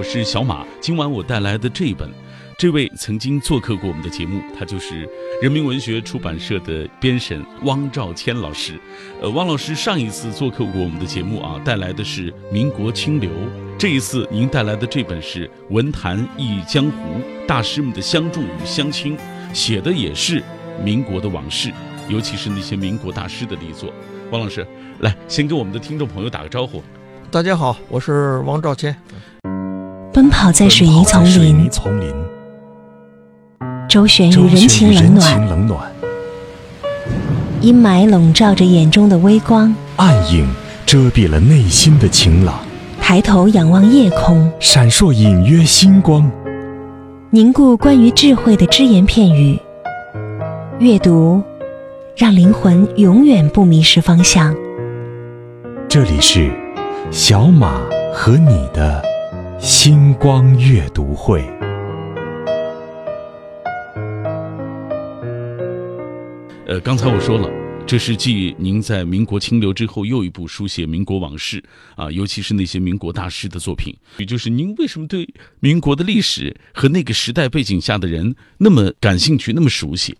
我是小马。今晚我带来的这一本，这位曾经做客过我们的节目，他就是人民文学出版社的编审汪兆谦老师。呃，汪老师上一次做客过我们的节目啊，带来的是《民国清流》，这一次您带来的这本是《文坛忆江湖》，大师们的相助与相亲，写的也是民国的往事，尤其是那些民国大师的力作。汪老师，来先跟我们的听众朋友打个招呼。大家好，我是王兆谦。奔跑在水泥丛林，周旋于人情冷暖，阴霾笼罩着眼中的微光，暗影遮蔽了内心的晴朗。抬头仰望夜空，闪烁隐约星光，凝固关于智慧的只言片语。阅读，让灵魂永远不迷失方向。这里是小马和你的。星光阅读会。呃，刚才我说了，这是继您在民国清流之后又一部书写民国往事啊，尤其是那些民国大师的作品。也就是您为什么对民国的历史和那个时代背景下的人那么感兴趣，那么熟悉？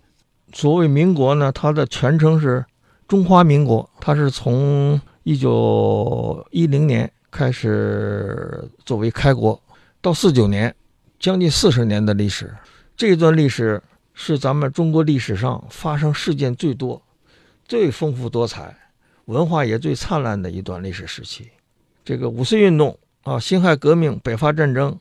所谓民国呢，它的全称是中华民国，它是从一九一零年。开始作为开国，到四九年，将近四十年的历史，这段历史是咱们中国历史上发生事件最多、最丰富多彩、文化也最灿烂的一段历史时期。这个五四运动啊，辛亥革命、北伐战争，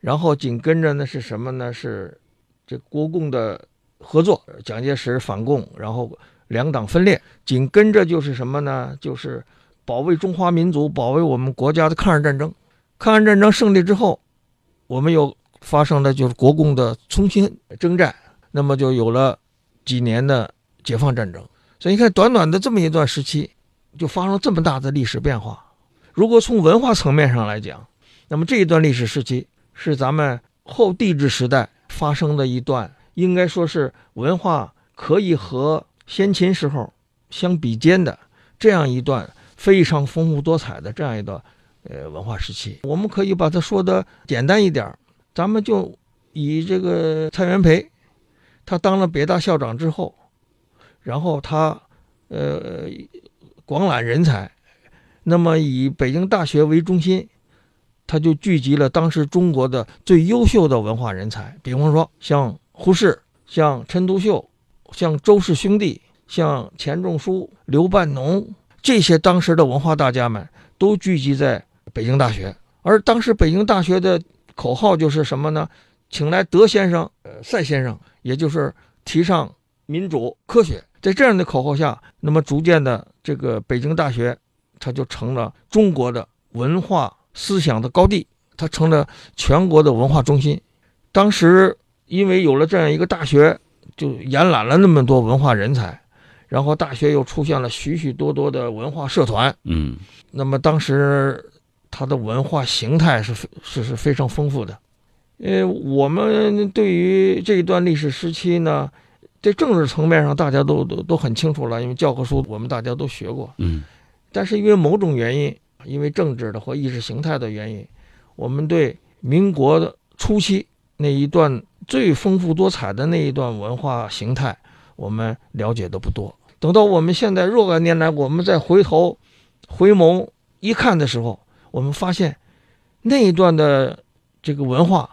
然后紧跟着呢是什么呢？是这国共的合作，蒋介石反共，然后两党分裂，紧跟着就是什么呢？就是。保卫中华民族，保卫我们国家的抗日战争。抗日战争胜利之后，我们又发生了就是国共的重新征战，那么就有了几年的解放战争。所以你看，短短的这么一段时期，就发生这么大的历史变化。如果从文化层面上来讲，那么这一段历史时期是咱们后帝制时代发生的一段，应该说是文化可以和先秦时候相比肩的这样一段。非常丰富多彩的这样一段，呃，文化时期，我们可以把它说的简单一点咱们就以这个蔡元培，他当了北大校长之后，然后他，呃，广揽人才，那么以北京大学为中心，他就聚集了当时中国的最优秀的文化人才，比方说像胡适、像陈独秀、像周氏兄弟、像钱钟书、刘半农。这些当时的文化大家们都聚集在北京大学，而当时北京大学的口号就是什么呢？请来德先生、呃赛先生，也就是提倡民主、科学。在这样的口号下，那么逐渐的，这个北京大学，它就成了中国的文化思想的高地，它成了全国的文化中心。当时因为有了这样一个大学，就延揽了那么多文化人才。然后大学又出现了许许多多的文化社团，嗯，那么当时它的文化形态是是是非常丰富的。呃，我们对于这一段历史时期呢，在政治层面上大家都都都很清楚了，因为教科书我们大家都学过，嗯，但是因为某种原因，因为政治的或意识形态的原因，我们对民国的初期那一段最丰富多彩的那一段文化形态，我们了解的不多。等到我们现在若干年来，我们再回头回眸一看的时候，我们发现那一段的这个文化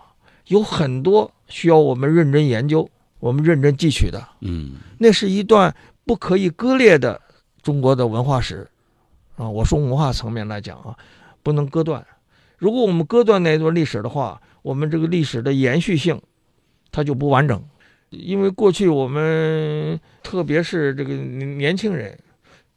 有很多需要我们认真研究、我们认真汲取的。嗯，那是一段不可以割裂的中国的文化史啊！我说文化层面来讲啊，不能割断。如果我们割断那一段历史的话，我们这个历史的延续性它就不完整。因为过去我们，特别是这个年轻人，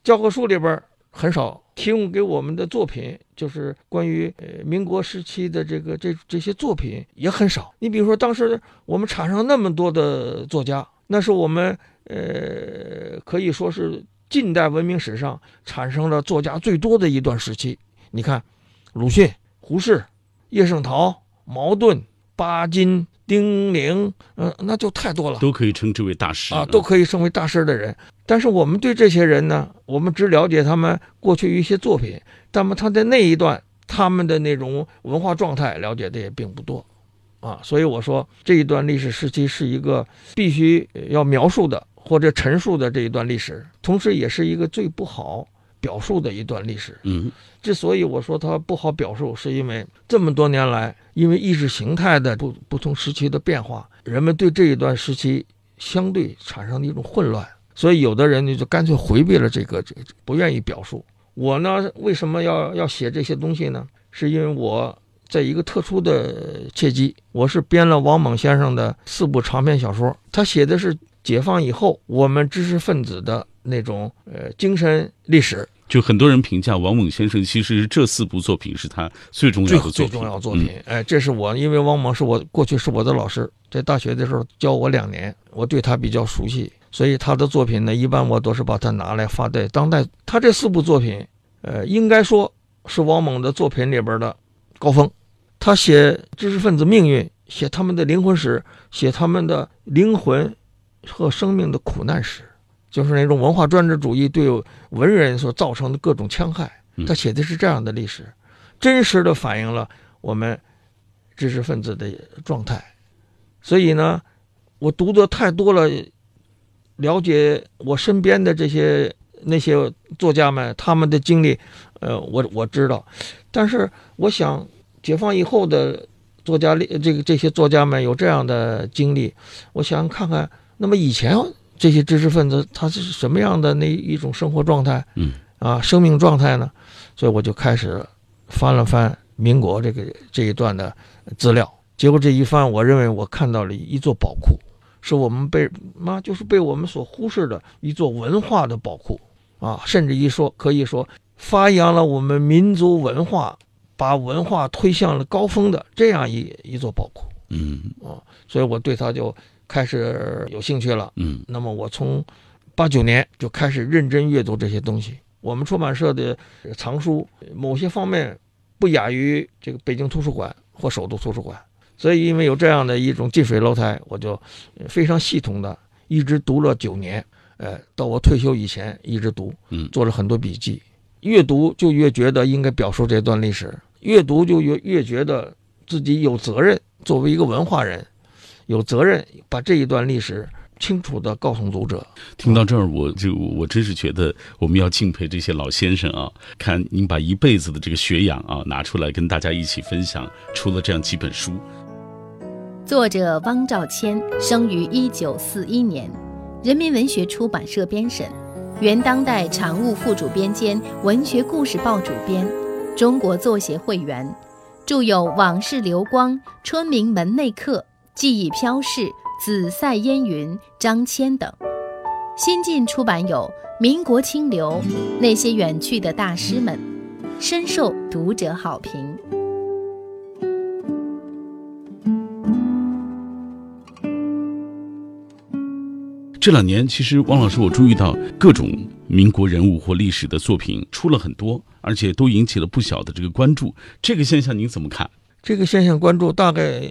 教科书里边很少提供给我们的作品，就是关于呃民国时期的这个这这些作品也很少。你比如说，当时我们产生那么多的作家，那是我们呃可以说是近代文明史上产生了作家最多的一段时期。你看，鲁迅、胡适、叶圣陶、茅盾、巴金。丁玲，嗯，那就太多了，都可以称之为大师啊，都可以称为大师的人。但是我们对这些人呢，我们只了解他们过去一些作品。那么他在那一段他们的那种文化状态了解的也并不多，啊，所以我说这一段历史时期是一个必须要描述的或者陈述的这一段历史，同时也是一个最不好表述的一段历史。嗯之所以我说它不好表述，是因为这么多年来，因为意识形态的不不同时期的变化，人们对这一段时期相对产生了一种混乱，所以有的人呢就干脆回避了这个，这不愿意表述。我呢，为什么要要写这些东西呢？是因为我在一个特殊的契机，我是编了王蒙先生的四部长篇小说，他写的是解放以后我们知识分子的那种呃精神历史。就很多人评价王蒙先生，其实这四部作品是他最重要最的作品。最重要作品。哎，这是我，因为王蒙是我过去是我的老师，在大学的时候教我两年，我对他比较熟悉，所以他的作品呢，一般我都是把它拿来发在当代。他这四部作品，呃，应该说是王蒙的作品里边的高峰。他写知识分子命运，写他们的灵魂史，写他们的灵魂和生命的苦难史，就是那种文化专制主义对文人所造成的各种戕害。嗯他写的是这样的历史，真实的反映了我们知识分子的状态。所以呢，我读的太多了，了解我身边的这些那些作家们他们的经历，呃，我我知道。但是我想，解放以后的作家历这个这些作家们有这样的经历，我想看看，那么以前这些知识分子他是什么样的那一种生活状态？嗯。啊，生命状态呢？所以我就开始翻了翻民国这个这一段的资料，结果这一翻，我认为我看到了一座宝库，是我们被妈就是被我们所忽视的一座文化的宝库。啊，甚至一说可以说发扬了我们民族文化，把文化推向了高峰的这样一一座宝库，嗯。啊所以我对他就开始有兴趣了。嗯那么我从八九年就开始认真阅读这些东西。我们出版社的藏书某些方面不亚于这个北京图书馆或首都图书馆，所以因为有这样的一种近水楼台，我就呃非常系统的一直读了九年，呃，到我退休以前一直读，嗯做了很多笔记。越读就越觉得应该表述这段历史，越读就越越觉得自己有责任，作为一个文化人，有责任把这一段历史清楚的告诉读者。听到这儿，我就我真是觉得我们要敬佩这些老先生啊！看您把一辈子的这个学养啊拿出来跟大家一起分享，出了这样几本书。作者汪兆谦生于一九四一年，人民文学出版社编审，原当代常务副主编兼文学故事报主编，中国作协会员，著有《往事流光》《春明门内客》《记忆飘逝》《紫塞烟云》《张骞》等。新近出版有《民国清流》《那些远去的大师们》，深受读者好评。这两年，其实汪老师，我注意到各种民国人物或历史的作品出了很多，而且都引起了不小的这个关注。这个现象您怎么看？这个现象关注大概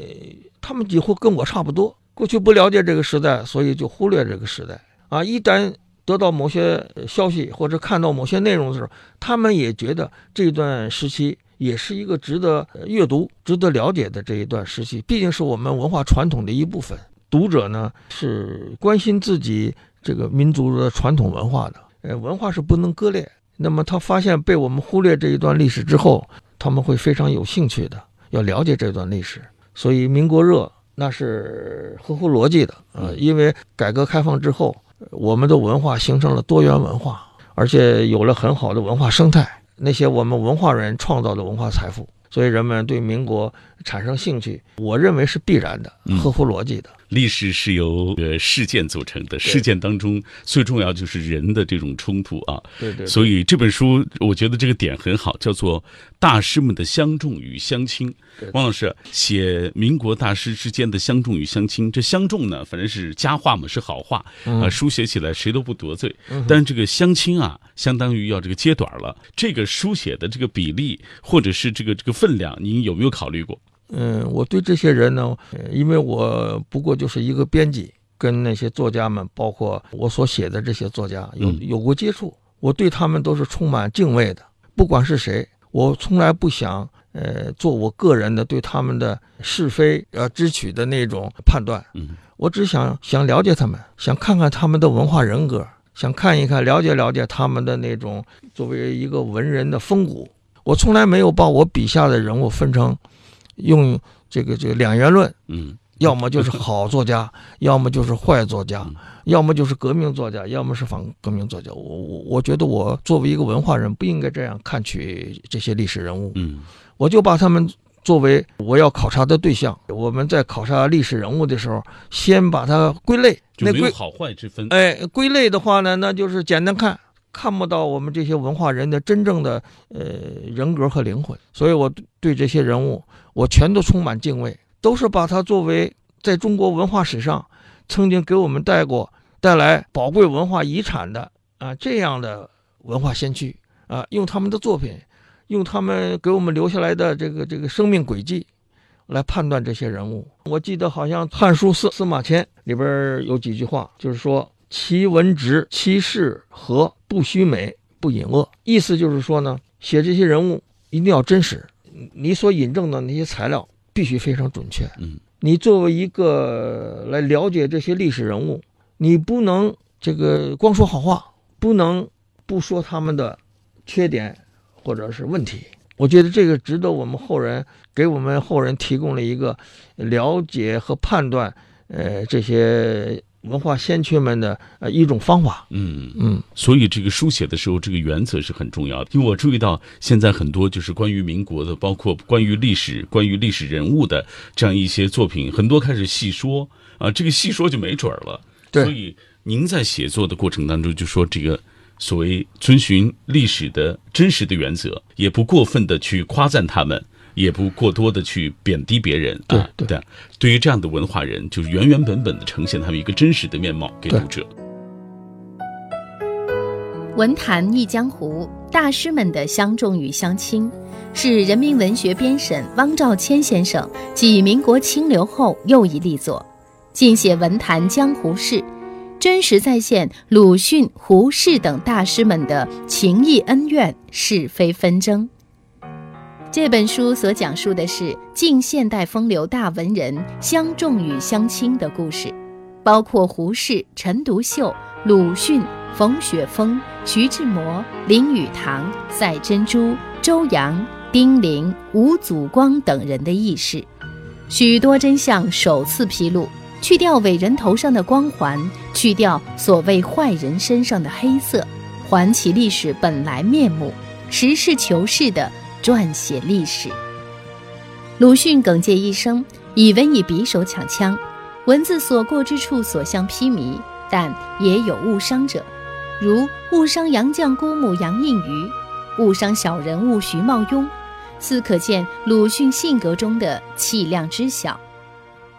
他们几乎跟我差不多。过去不了解这个时代，所以就忽略这个时代啊。一旦得到某些消息或者看到某些内容的时候，他们也觉得这段时期也是一个值得阅读、值得了解的这一段时期，毕竟是我们文化传统的一部分。读者呢是关心自己这个民族的传统文化的，呃，文化是不能割裂。那么他发现被我们忽略这一段历史之后，他们会非常有兴趣的，要了解这段历史。所以民国热那是合乎逻辑的，呃，因为改革开放之后，呃我们的文化形成了多元文化，而且有了很好的文化生态，那些我们文化人创造的文化财富，所以人们对民国产生兴趣，我认为是必然的嗯，合乎逻辑的。历史是由呃事件组成的，事件当中最重要就是人的这种冲突啊。对对所以这本书，我觉得这个点很好，叫做《大师们的相重与相轻》对。汪老师写民国大师之间的相重与相轻，这相重呢，反正是佳话嘛，是好话啊、嗯书写起来谁都不得罪。嗯但是这个相亲啊，相当于要这个揭短了。这个书写的这个比例，或者是这个这个分量，您有没有考虑过？嗯，我对这些人呢，呃因为我不过就是一个编辑，跟那些作家们，包括我所写的这些作家有嗯有过接触，我对他们都是充满敬畏的。不管是谁，我从来不想呃，做我个人的对他们的是非呃知取的那种判断。嗯我只想想了解他们，想看看他们的文化人格，想看一看了解了解他们的那种作为一个文人的风骨。我从来没有把我笔下的人物分成用这个这个两元论，嗯要么就是好作家，要么就是坏作家嗯，要么就是革命作家，要么是反革命作家。我我我觉得我作为一个文化人，不应该这样看取这些历史人物。嗯我就把他们作为我要考察的对象。我们在考察历史人物的时候，先把它归类。那有好坏之分。哎归类的话呢，那就是简单看，看不到我们这些文化人的真正的呃人格和灵魂。所以我对这些人物，我全都充满敬畏，都是把他作为在中国文化史上曾经给我们带过带来宝贵文化遗产的啊这样的文化先驱啊，用他们的作品，用他们给我们留下来的这个这个生命轨迹。来判断这些人物，我记得好像《汉书司司马迁》里边有几句话，就是说“其文直，其事和，不虚美，不隐恶”。意思就是说呢，写这些人物一定要真实，你所引证的那些材料必须非常准确。嗯，你作为一个来了解这些历史人物，你不能这个光说好话，不能不说他们的缺点或者是问题。我觉得这个值得我们后人给我们后人提供了一个了解和判断，呃，这些文化先驱们的呃一种方法。嗯嗯所以这个书写的时候，这个原则是很重要的。因为我注意到现在很多就是关于民国的，包括关于历史、关于历史人物的这样一些作品，很多开始细说啊，这个细说就没准儿了。对所以您在写作的过程当中，就说这个所谓遵循历史的真实的原则，也不过分的去夸赞他们。也不过多的去贬低别人对啊，对对于这样的文化人，就是原原本本的呈现他们一个真实的面貌给读者。文坛一江湖，大师们的相重与相轻，是人民文学编审汪兆谦先生继民国清流后又一力作，尽写文坛江湖事，真实再现鲁迅、胡适等大师们的情谊恩怨、是非纷争。这本书所讲述的是近现代风流大文人相重与相亲的故事，包括胡适、陈独秀、鲁迅、冯雪峰、徐志摩、林语堂、赛珍珠、周扬、丁玲、吴祖光等人的轶事，许多真相首次披露。去掉伟人头上的光环，去掉所谓坏人身上的黑色，还其历史本来面目，实事求是的撰写历史。鲁迅耿介一生，以文以匕首抢枪，文字所过之处所向披靡，但也有误伤者，如误伤杨绛姑母杨应余，误伤小人物徐茂庸，似可见鲁迅性格中的气量之小。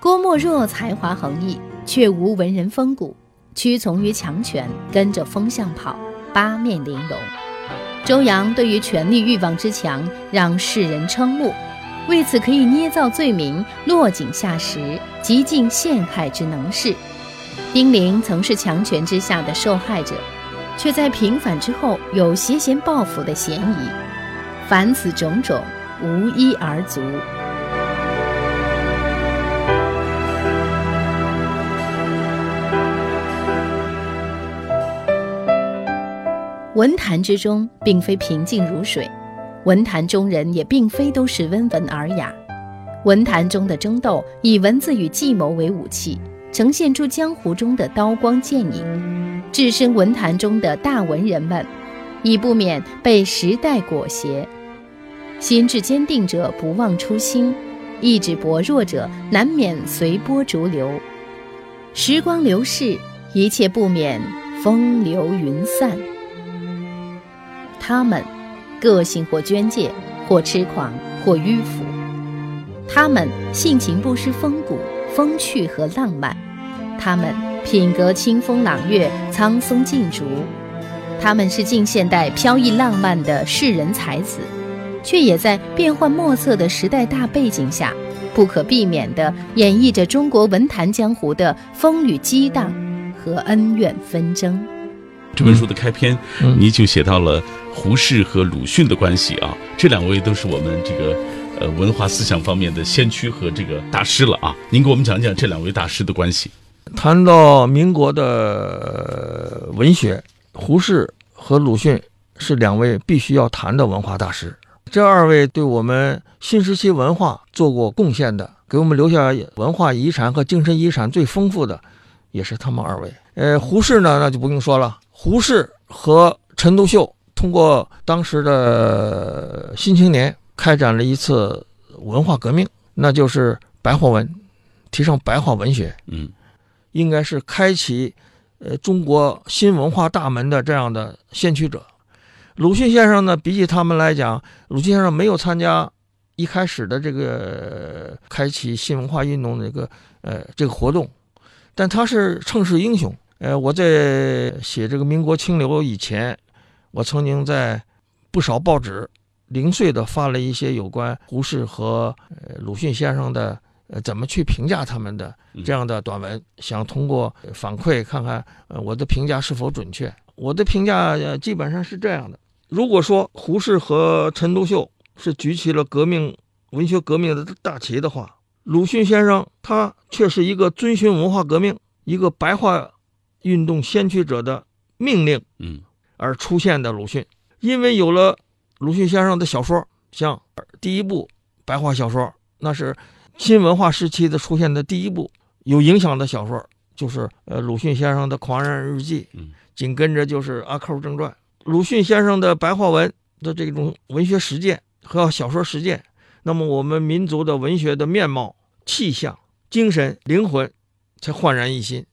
郭沫若才华横溢，却无文人风骨，屈从于强权，跟着风向跑，八面玲珑。周扬对于权力欲望之强，让世人瞠目，为此可以捏造罪名，落井下石，极尽陷害之能事。丁玲曾是强权之下的受害者，却在平反之后有挟嫌报复的嫌疑。凡此种种，无一而足。文坛之中，并非平静如水，文坛中人也并非都是温文尔雅。文坛中的争斗，以文字与计谋为武器，呈现出江湖中的刀光剑影。置身文坛中的大文人们，已不免被时代裹挟。心智坚定者不忘初心，意志薄弱者难免随波逐流。时光流逝，一切不免风流云散。他们，个性或捐介，或痴狂，或迂腐。他们性情不失风骨、风趣和浪漫。他们品格清风朗月、苍松劲竹。他们是近现代飘逸浪漫的世人才子，却也在变幻莫测的时代大背景下，不可避免地演绎着中国文坛江湖的风雨激荡和恩怨纷争。这本书的开篇，嗯你就写到了胡适和鲁迅的关系啊，这两位都是我们这个呃文化思想方面的先驱和这个大师了啊。您给我们讲讲这两位大师的关系。谈到民国的文学，胡适和鲁迅是两位必须要谈的文化大师。这二位对我们新时期文化做过贡献的，给我们留下文化遗产和精神遗产最丰富的，也是他们二位。呃，胡适呢，那就不用说了。胡适和陈独秀通过当时的《新青年》开展了一次文化革命，那就是白话文，提倡白话文学。嗯，应该是开启呃中国新文化大门的这样的先驱者。鲁迅先生呢，比起他们来讲，鲁迅先生没有参加一开始的这个开启新文化运动的这个呃这个活动，但他是乘世英雄。呃，我在写这个民国清流以前，我曾经在不少报纸零碎的发了一些有关胡适和呃鲁迅先生的呃怎么去评价他们的这样的短文，想通过反馈看看呃我的评价是否准确。我的评价呃基本上是这样的。如果说胡适和陈独秀是举起了革命文学革命的大旗的话，鲁迅先生他却是一个遵循文化革命、一个白话运动先驱者的命令嗯而出现的鲁迅。因为有了鲁迅先生的小说，像第一部白话小说，那是新文化时期的出现的第一部有影响的小说，就是呃鲁迅先生的《狂人日记》，嗯，紧跟着就是《阿 Q 正传》。鲁迅先生的白话文的这种文学实践和小说实践，那么我们民族的文学的面貌、气象、精神、灵魂才焕然一新。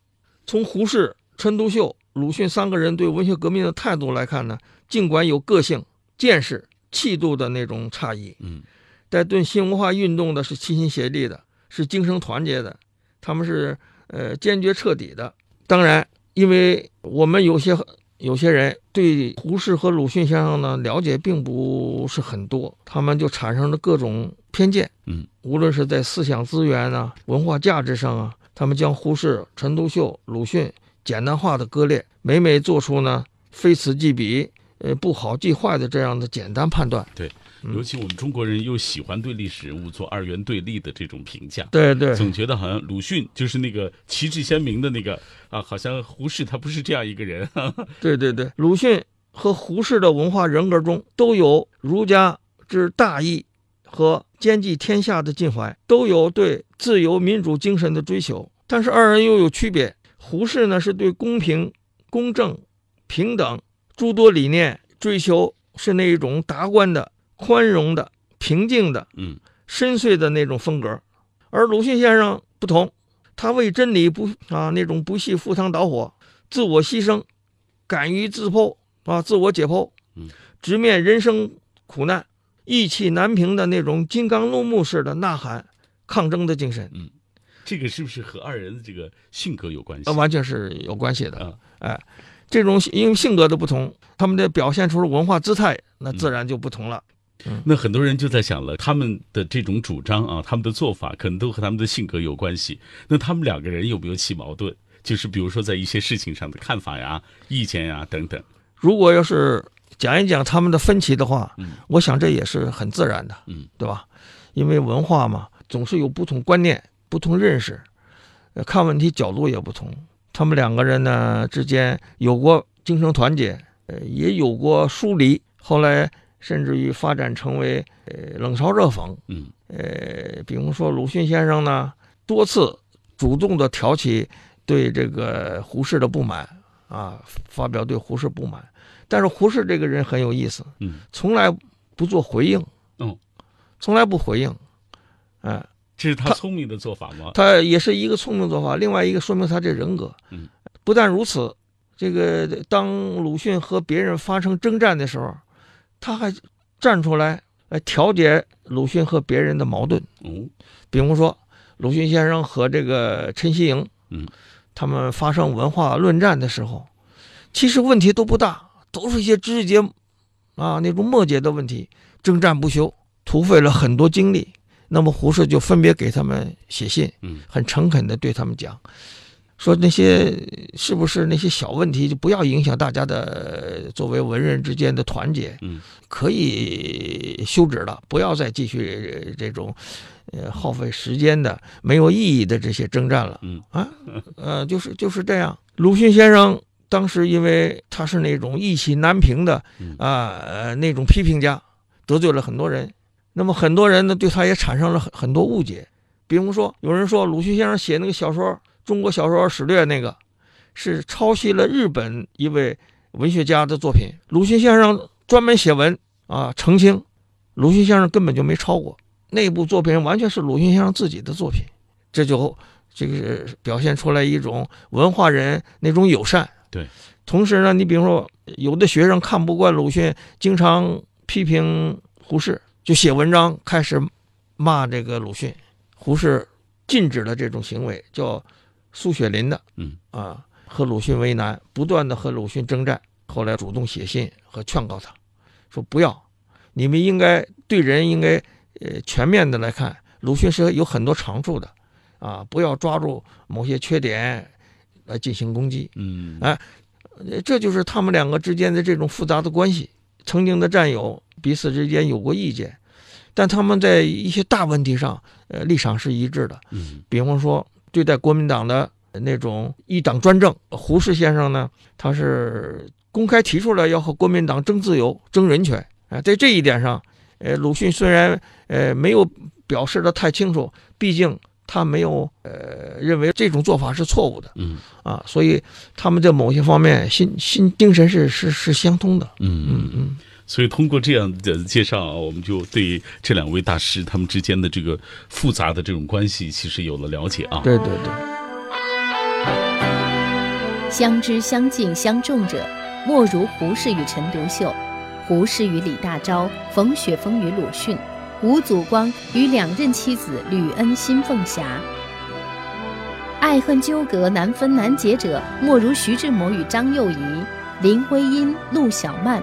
从胡适、陈独秀、鲁迅三个人对文学革命的态度来看呢，尽管有个性、见识、气度的那种差异，嗯，但对新文化运动的是齐心协力的，是精神团结的，他们是呃坚决彻底的。当然，因为我们有些有些人对胡适和鲁迅先生呢了解并不是很多，他们就产生了各种偏见。嗯，无论是在思想资源啊、文化价值上啊，他们将胡适、陈独秀、鲁迅简单化的割裂，每每做出呢非此即彼、呃不好即坏的这样的简单判断。对尤其我们中国人又喜欢对历史人物做二元对立的这种评价。对对总觉得好像鲁迅就是那个旗帜鲜明的那个啊，好像胡适他不是这样一个人。对对对，鲁迅和胡适的文化人格中都有儒家之大义和兼济天下的襟怀，都有对自由民主精神的追求。但是二人又有区别，胡适呢是对公平、公正、平等诸多理念追求是那一种达观的、宽容的、平静的、嗯。深邃的那种风格，而鲁迅先生不同，他为真理不啊那种不惜赴汤蹈火、自我牺牲、敢于自剖啊自我解剖嗯，直面人生苦难、义气难平的那种金刚怒目式的呐喊、抗争的精神，这个是不是和二人的这个性格有关系？呃，完全是有关系的。嗯哎，这种因为性格的不同，他们的表现出的文化姿态，那自然就不同了。那很多人就在想了，他们的这种主张啊，他们的做法可能都和他们的性格有关系。那他们两个人有没有起矛盾？就是比如说在一些事情上的看法呀、意见呀等等。如果要是讲一讲他们的分歧的话，嗯我想这也是很自然的，嗯，对吧？因为文化嘛，总是有不同观念、不同认识，呃，看问题角度也不同。他们两个人呢之间有过精神团结，呃，也有过疏离，后来甚至于发展成为呃冷嘲热讽。嗯呃，比如说鲁迅先生呢，多次主动的挑起对这个胡适的不满啊，发表对胡适不满。但是胡适这个人很有意思，嗯，从来不做回应，嗯，从来不回应，哎、这是他他聪明的做法吗？他也是一个聪明做法。另外一个说明他这人格，嗯，不但如此，这个当鲁迅和别人发生征战的时候，他还站出来来调解鲁迅和别人的矛盾。嗯，比如说，鲁迅先生和这个陈锡莹，嗯，他们发生文化论战的时候，其实问题都不大，都是一些枝节啊那种末节的问题，征战不休，土费了很多精力。那么胡适就分别给他们写信，嗯。很诚恳的对他们讲，说那些是不是那些小问题就不要影响大家的作为文人之间的团结，嗯，可以休止了，不要再继续这种呃耗费时间的没有意义的这些征战了，嗯。啊，呃，就是就是这样。鲁迅先生当时因为他是那种意气难平的嗯。啊呃那种批评家，得罪了很多人，那么很多人呢对他也产生了很很多误解。比如说，有人说鲁迅先生写那个小说《中国小说史略》那个，是抄袭了日本一位文学家的作品。鲁迅先生专门写文啊澄清，鲁迅先生根本就没抄过，那部作品完全是鲁迅先生自己的作品。这就这个表现出来一种文化人那种友善。对，同时呢，你比如说有的学生看不惯鲁迅，经常批评胡适，就写文章开始骂这个鲁迅。胡适禁止了这种行为，叫苏雪林的，嗯啊，和鲁迅为难，不断的和鲁迅征战。后来主动写信和劝告他，说不要，你们应该对人应该呃全面的来看，鲁迅是有很多长处的，啊，不要抓住某些缺点来进行攻击。嗯哎呃这就是他们两个之间的这种复杂的关系。曾经的战友彼此之间有过意见，但他们在一些大问题上，呃，立场是一致的。嗯比方说，对待国民党的那种一党专政，胡适先生呢，他是公开提出来要和国民党争自由、争人权啊。在这一点上，呃，鲁迅虽然呃没有表示的太清楚，毕竟他没有呃认为这种做法是错误的嗯啊，所以他们在某些方面心心精神是是是相通的。嗯嗯嗯。所以通过这样的介绍啊，我们就对这两位大师他们之间的这个复杂的这种关系，其实有了了解啊。对对对。相知相敬相重者，莫如胡适与陈独秀，胡适与李大钊，冯雪峰与鲁迅，吴祖光与两任妻子吕恩辛凤霞。爱恨纠葛难分难解者，莫如徐志摩与张幼仪、林徽因、陆小曼。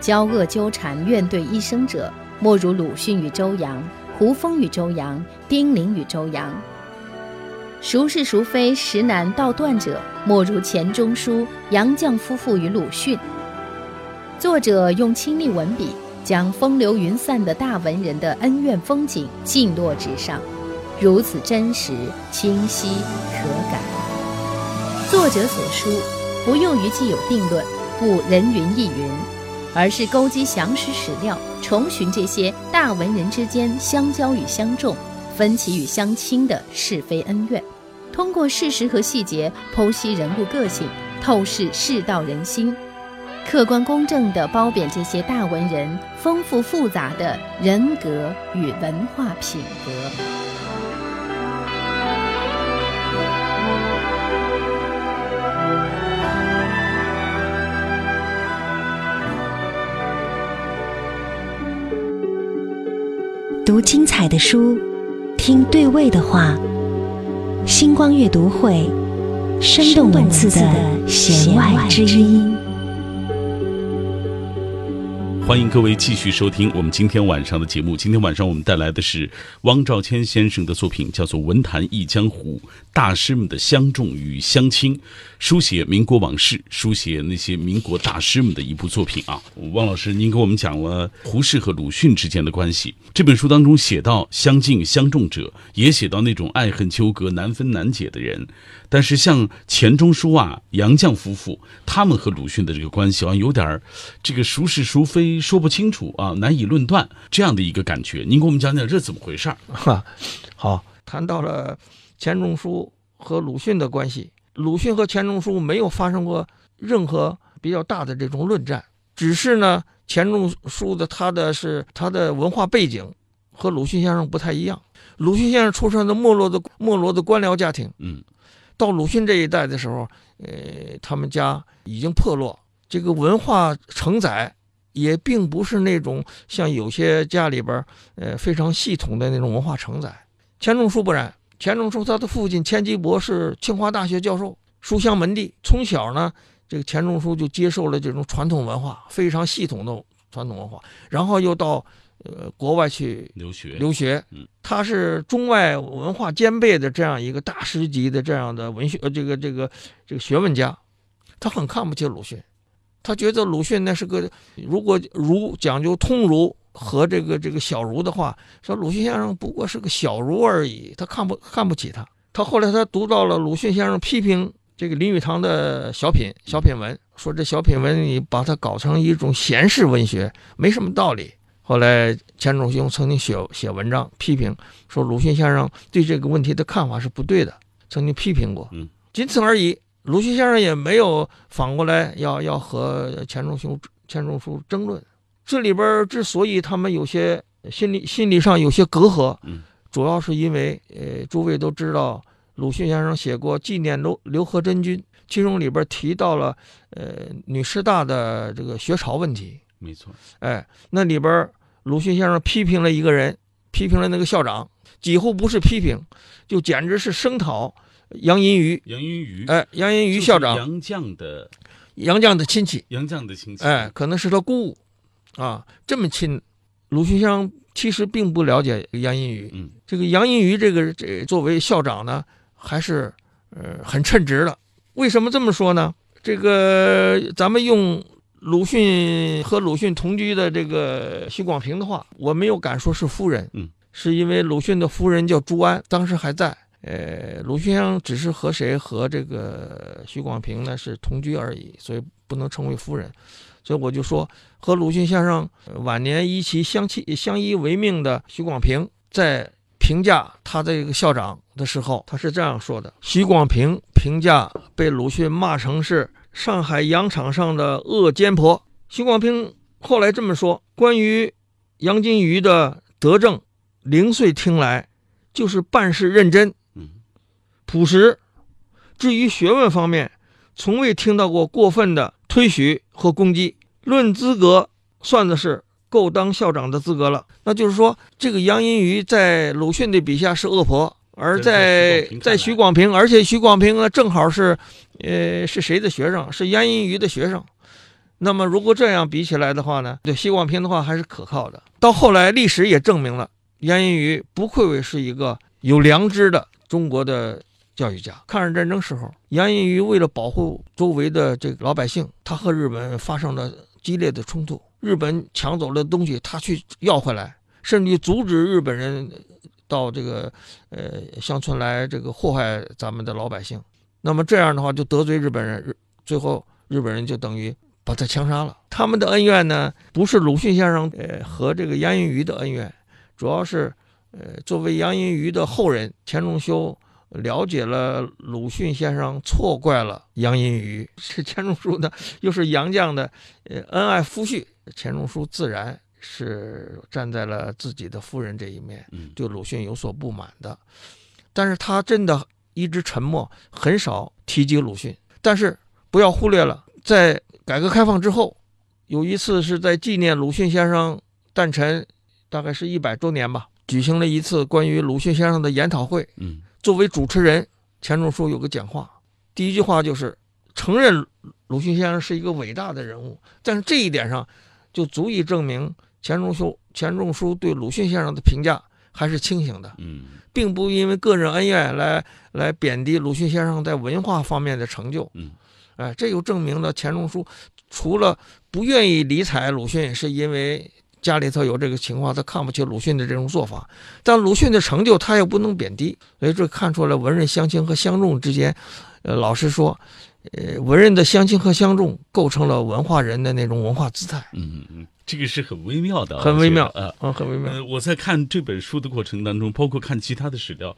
交恶纠缠怨对一生者，莫如鲁迅与周扬、胡风与周扬、丁玲与周扬。孰是孰非，实难道断者，莫如钱钟书、杨绛夫妇与鲁迅。作者用亲历文笔，将风流云散的大文人的恩怨风景尽落纸上，如此真实、清晰、可感。作者所书不囿于既有定论，不人云亦云，而是勾稽详实史料，重寻这些大文人之间相交与相重。分歧与相亲的是非恩怨，通过事实和细节剖析人物个性，透视世道人心，客观公正地褒贬这些大文人丰富复杂的人格与文化品格。读精彩的书，听对味的话。星光阅读会，生动文字的弦外之音。欢迎各位继续收听我们今天晚上的节目。今天晚上我们带来的是汪兆谦先生的作品，叫做《文坛忆江湖》，大师们的相重与相亲，书写民国往事，书写那些民国大师们的一部作品啊。汪老师，您给我们讲了胡适和鲁迅之间的关系。这本书当中写到相敬相重者，也写到那种爱恨纠葛难分难解的人。但是像钱钟书啊、杨绛夫妇，他们和鲁迅的这个关系啊，有点儿这个孰是孰非说不清楚啊，难以论断这样的一个感觉。您给我们讲讲这怎么回事儿？哈，好，谈到了钱钟书和鲁迅的关系，鲁迅和钱钟书没有发生过任何比较大的这种论战，只是呢，钱钟书的他的是他的文化背景和鲁迅先生不太一样。鲁迅先生出生的没落的没落的官僚家庭，嗯到鲁迅这一代的时候，呃，他们家已经破落，这个文化承载也并不是那种像有些家里边儿，呃，非常系统的那种文化承载。钱钟书不然，钱钟书他的父亲钱基博是清华大学教授，书香门第，从小呢，这个钱钟书就接受了这种传统文化，非常系统的传统文化，然后又到呃国外去留学，留学。嗯，他是中外文化兼备的这样一个大师级的这样的文学呃这个这个这个学问家，他很看不起鲁迅，他觉得鲁迅那是个如果儒讲究通儒和这个这个小儒的话，说鲁迅先生不过是个小儒而已，他看不看不起他。他后来他读到了鲁迅先生批评这个林语堂的小品小品文，说这小品文你把它搞成一种闲适文学，没什么道理。后来钱钟兄曾经写写文章批评说鲁迅先生对这个问题的看法是不对的，曾经批评过。嗯，仅此而已。鲁迅先生也没有反过来要要和钱钟书钱钟书争论。这里边之所以他们有些心理心理上有些隔阂，嗯，主要是因为呃，诸位都知道鲁迅先生写过纪念刘刘和珍君，其中里边提到了呃女师大的这个学潮问题。没错，哎，那里边鲁迅先生批评了一个人，批评了那个校长，几乎不是批评，就简直是声讨杨银鱼。杨银鱼，哎，杨银鱼就是校长，杨绛的杨绛的亲戚，杨绛的亲戚，哎，，可能是他姑姑，啊，这么亲。鲁迅先生其实并不了解杨银鱼，嗯，这个杨银鱼这个这作为校长呢，还是呃很称职的。为什么这么说呢？这个咱们用鲁迅和鲁迅同居的这个许广平的话，我没有敢说是夫人，嗯，是因为鲁迅的夫人叫朱安，当时还在。呃，鲁迅先生只是和谁和这个许广平呢是同居而已，所以不能称为夫人。所以我就说，和鲁迅先生晚年依其相契相依为命的许广平，在评价他这个校长的时候，他是这样说的：许广平评价被鲁迅骂成是上海洋场上的恶奸婆。许广平后来这么说：关于杨金鱼的德政，零碎听来就是办事认真、朴实。至于学问方面，从未听到过过分的推许和攻击。论资格，算的是够当校长的资格了。那就是说，这个杨银鱼在鲁迅的笔下是恶婆，而在在许广平，而且许广平呢，正好是，呃，是谁的学生？是杨银鱼的学生。那么如果这样比起来的话呢，对许广平的话还是可靠的。到后来，历史也证明了杨银鱼不愧为是一个有良知的中国的教育家。抗日战争时候，杨银鱼为了保护周围的这个老百姓，他和日本发生了激烈的冲突。日本抢走了东西，他去要回来，甚至阻止日本人到这个呃乡村来这个祸害咱们的老百姓。那么这样的话就得罪日本人，日最后日本人就等于把他枪杀了。他们的恩怨呢，不是鲁迅先生呃和这个杨银鱼的恩怨，主要是呃作为杨银鱼的后人，钱钟修。了解了鲁迅先生，错怪了杨荫榆。是钱钟书呢，又是杨绛的，呃，恩爱夫婿。钱钟书自然是站在了自己的夫人这一面，嗯，对鲁迅有所不满的。但是他真的一直沉默，很少提及鲁迅。但是不要忽略了，在改革开放之后，有一次是在纪念鲁迅先生诞辰，大概是一百周年吧，举行了一次关于鲁迅先生的研讨会。嗯，作为主持人，钱钟书有个讲话，第一句话就是承认鲁迅先生是一个伟大的人物，但是这一点上就足以证明钱钟书钱钟书对鲁迅先生的评价还是清醒的，嗯，并不因为个人恩怨来来贬低鲁迅先生在文化方面的成就。嗯，哎，这又证明了钱钟书除了不愿意理睬鲁迅，是因为家里头有这个情况，他看不起鲁迅的这种做法。但鲁迅的成就，他又不能贬低，所以这看出来文人相轻和相重之间，呃，老实说，呃，文人的相亲和相重构成了文化人的那种文化姿态，嗯嗯嗯，这个是很微妙的啊，很微妙我觉得啊。啊，很微妙。呃，我在看这本书的过程当中，包括看其他的史料，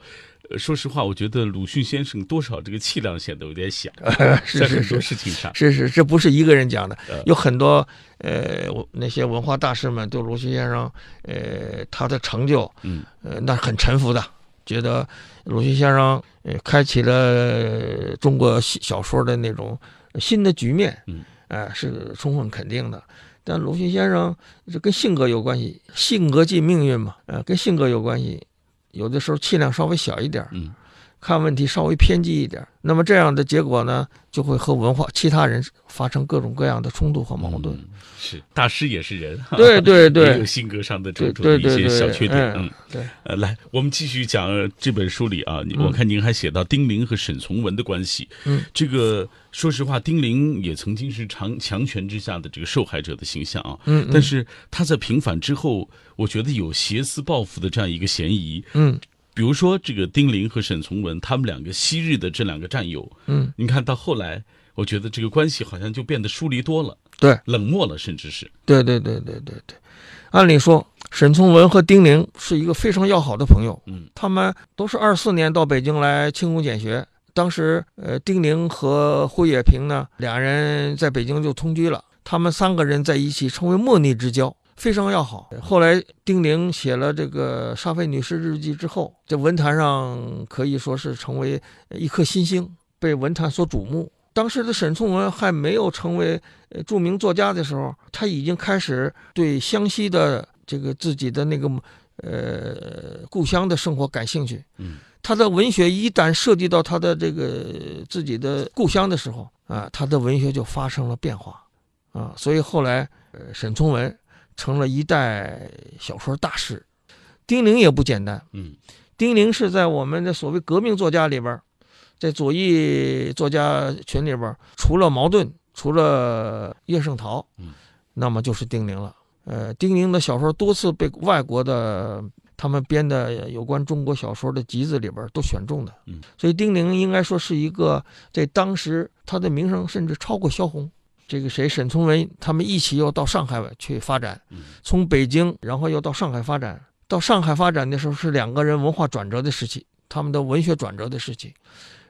呃，说实话，我觉得鲁迅先生多少这个气量显得有点小，是是是事情上，是是，这不是一个人讲的呃，有很多呃，我那些文化大师们对鲁迅先生，呃，他的成就，嗯，呃，那是很臣服的，觉得鲁迅先生呃开启了中国小说的那种新的局面，嗯，啊、是充分肯定的。但鲁迅先生这跟性格有关系，性格即命运嘛，呃，跟性格有关系。有的时候气量稍微小一点，嗯，看问题稍微偏激一点，那么这样的结果呢，就会和文化其他人发生各种各样的冲突和矛盾。嗯是大师也是人，对对也对有性格上的种对对对对，种一些小缺点。嗯嗯，对，呃，来，我们继续讲呃这本书里啊，嗯我看您还写到丁玲和沈从文的关系。嗯，这个说实话，丁玲也曾经是强强权之下的这个受害者的形象啊。嗯，但是他在平反之后，我觉得有挟私报复的这样一个嫌疑。嗯比如说，这个丁玲和沈从文，他们两个昔日的这两个战友，嗯，你看到后来，我觉得这个关系好像就变得疏离多了，对，冷漠了，甚至是。对对对对对对，按理说，沈从文和丁玲是一个非常要好的朋友，嗯他们都是二四年到北京来清宫俭学。当时，呃，丁玲和胡也平呢，俩人在北京就同居了。他们三个人在一起成为莫逆之交，非常要好。后来，丁玲写了这个《沙菲女士日记》之后，在文坛上可以说是成为一颗新星，被文坛所瞩目。当时的沈从文还没有成为呃著名作家的时候，他已经开始对湘西的这个自己的那个呃故乡的生活感兴趣。嗯，他的文学一旦涉及到他的这个自己的故乡的时候啊，他的文学就发生了变化啊。所以后来，呃，沈从文成了一代小说大师。丁玲也不简单，嗯丁玲是在我们的所谓革命作家里边儿，在左翼作家群里边儿，除了茅盾，除了叶圣陶，嗯，那么就是丁玲了。呃，丁玲的小说多次被外国的他们编的有关中国小说的集子里边儿都选中的，嗯，所以丁玲应该说是一个在当时他的名声甚至超过萧红。这个谁，沈从文他们一起又到上海去发展，嗯从北京，然后又到上海发展。到上海发展的时候是两个人文化转折的时期，他们的文学转折的时期。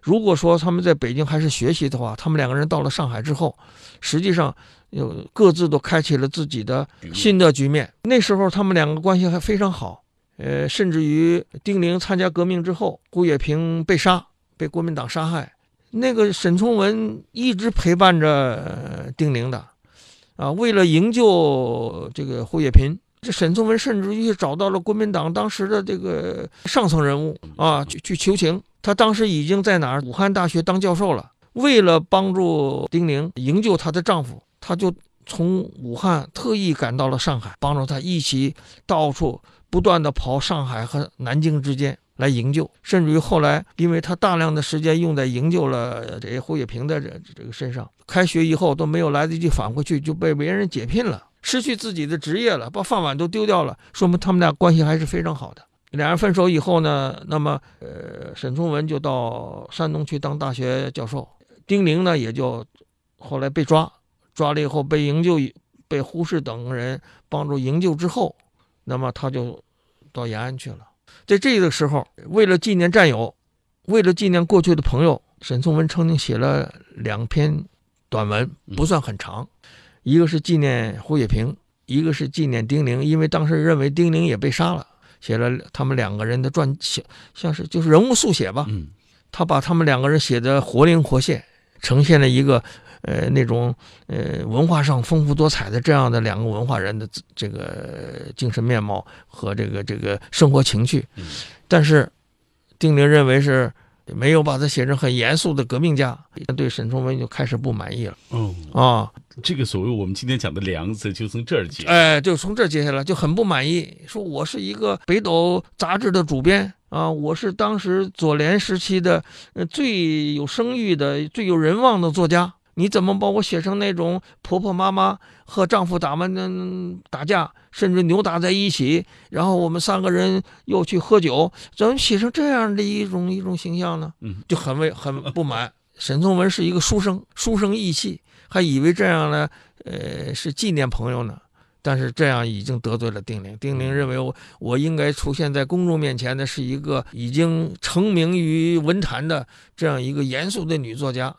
如果说他们在北京还是学习的话，他们两个人到了上海之后，实际上有各自都开启了自己的新的局面。那时候他们两个关系还非常好，呃，甚至于丁玲参加革命之后，顾月平被杀，被国民党杀害，那个沈从文一直陪伴着丁玲的，啊，为了营救这个胡月平。这沈从文甚至于找到了国民党当时的这个上层人物啊，去去求情。他当时已经在哪儿？武汉大学当教授了。为了帮助丁玲营救她的丈夫，他就从武汉特意赶到了上海，帮助她一起到处不断的跑上海和南京之间来营救。甚至于后来，因为他大量的时间用在营救了这些胡雪平的这这个身上，开学以后都没有来得及返回去，就被别人解聘了。失去自己的职业了，把饭碗都丢掉了，说明他们俩关系还是非常好的。两人分手以后呢，那么呃，沈从文就到山东去当大学教授，丁玲呢也就后来被抓，抓了以后被营救，被胡适等人帮助营救之后，那么他就到延安去了。在这个时候，为了纪念战友，为了纪念过去的朋友，沈从文曾经写了两篇短文，不算很长。一个是纪念胡雪平，一个是纪念丁玲，因为当时认为丁玲也被杀了，写了他们两个人的传写，像是就是人物速写吧。嗯他把他们两个人写的活灵活现，呈现了一个呃那种呃文化上丰富多彩的这样的两个文化人的这个精神面貌和这个这个生活情趣。嗯但是丁玲认为是没有把他写成很严肃的革命家，对沈从文就开始不满意了哦，啊。这个所谓我们今天讲的梁子，就从这儿起。哎，就从这儿接下来就很不满意，说我是一个北斗杂志的主编啊，我是当时左联时期的呃最有声誉的、最有人望的作家，你怎么把我写成那种婆婆妈妈和丈夫打们嗯打架，甚至扭打在一起，然后我们三个人又去喝酒，怎么写成这样的一种一种形象呢？嗯，就很为很不满。沈从文是一个书生，书生意气，还以为这样呢，呃，是纪念朋友呢。但是这样已经得罪了丁玲，丁玲认为我我应该出现在公众面前的是一个已经成名于文坛的这样一个严肃的女作家，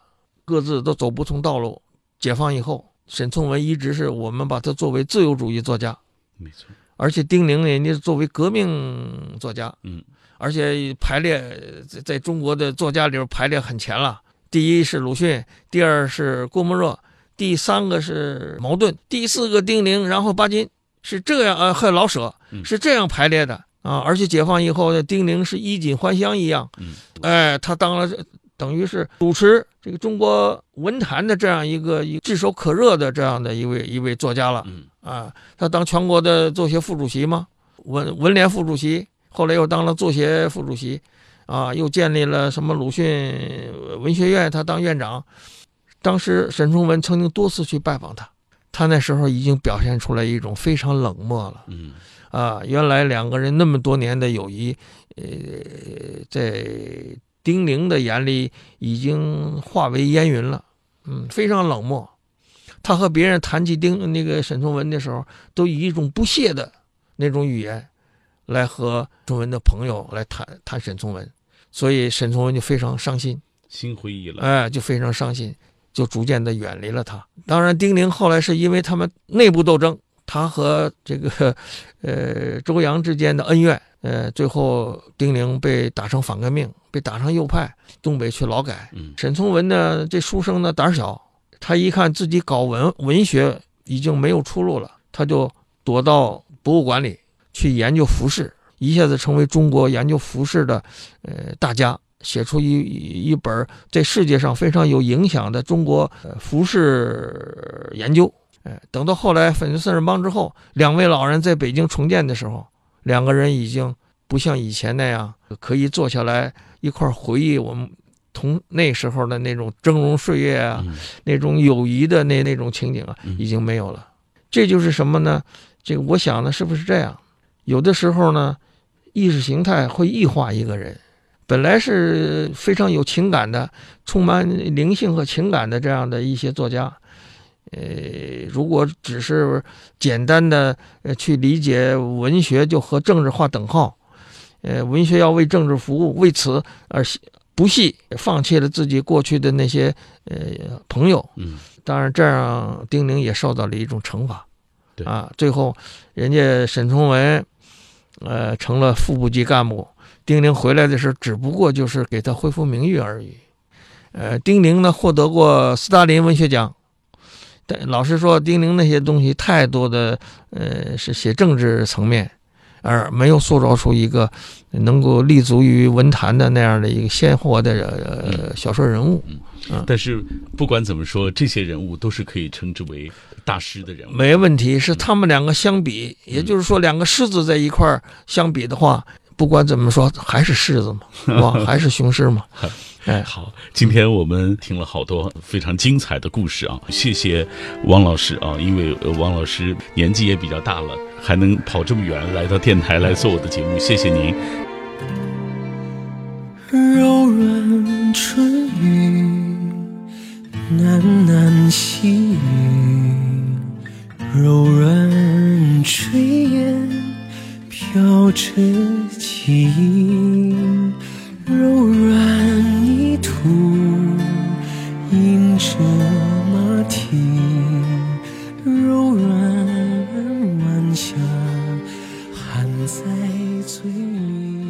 各自都走不同道路。解放以后，沈从文一直是我们把他作为自由主义作家，没错。而且丁玲人家作为革命作家，嗯，而且排列在在中国的作家里边排列很前了。第一是鲁迅，第二是郭沫若，第三个是茅盾，第四个丁玲，然后巴金，是这样呃，还有老舍嗯是这样排列的。啊，而且解放以后，丁玲是衣锦还乡一样，嗯，哎，他当了等于是主持这个中国文坛的这样一个一炙手可热的这样的一位一位作家了，嗯啊，他当全国的作协副主席吗，文文联副主席，后来又当了作协副主席，啊，又建立了什么鲁迅文学院，他当院长。当时沈从文曾经多次去拜访他，他那时候已经表现出来一种非常冷漠了。嗯啊，原来两个人那么多年的友谊，呃，在丁玲的眼里已经化为烟云了，嗯，非常冷漠。他和别人谈起丁那个沈从文的时候，都以一种不屑的那种语言来和从文的朋友来谈谈沈从文，所以沈从文就非常伤心，心灰意冷。哎，就非常伤心，就逐渐的远离了他。当然，丁玲后来是因为他们内部斗争。他和这个，呃，周扬之间的恩怨，呃，最后丁玲被打成反革命，被打成右派，东北去劳改。嗯沈从文呢，这书生呢胆儿小，他一看自己搞文文学已经没有出路了，他就躲到博物馆里去研究服饰，一下子成为中国研究服饰的，呃，大家，写出一一本在世界上非常有影响的中国呃服饰研究。哎，等到后来粉碎四人帮之后，两位老人在北京重建的时候，两个人已经不像以前那样可以坐下来一块儿回忆我们同那时候的那种峥嵘岁月啊，嗯那种友谊的那那种情景啊，嗯已经没有了。这就是什么呢？这个我想呢，是不是这样？有的时候呢，意识形态会异化一个人。本来是非常有情感的、充满灵性和情感的这样的一些作家，呃，如果只是简单的呃去理解文学，就和政治划等号，呃，文学要为政治服务，为此而不惜放弃了自己过去的那些呃朋友。嗯当然，这样丁玲也受到了一种惩罚。对啊，最后人家沈从文，呃，成了副部级干部。丁玲回来的时候，只不过就是给他恢复名誉而已。呃，丁玲呢获得过斯大林文学奖，但老实说，丁玲那些东西太多的，呃，是写政治层面，而没有塑造出一个能够立足于文坛的那样的一个鲜活的呃小说人物。但是不管怎么说，这些人物都是可以称之为大师的人物。没问题，是他们两个相比，也就是说，两个狮子在一块儿相比的话，不管怎么说，还是狮子嘛，哇？还是雄狮嘛。哎，好，今天我们听了好多非常精彩的故事啊！谢谢王老师啊，因为呃王老师年纪也比较大了，还能跑这么远来到电台来做我的节目，谢谢您。柔软春雨，喃喃细语，柔软炊烟飘着记忆，柔软泥土映着马蹄，柔软晚霞含在嘴里。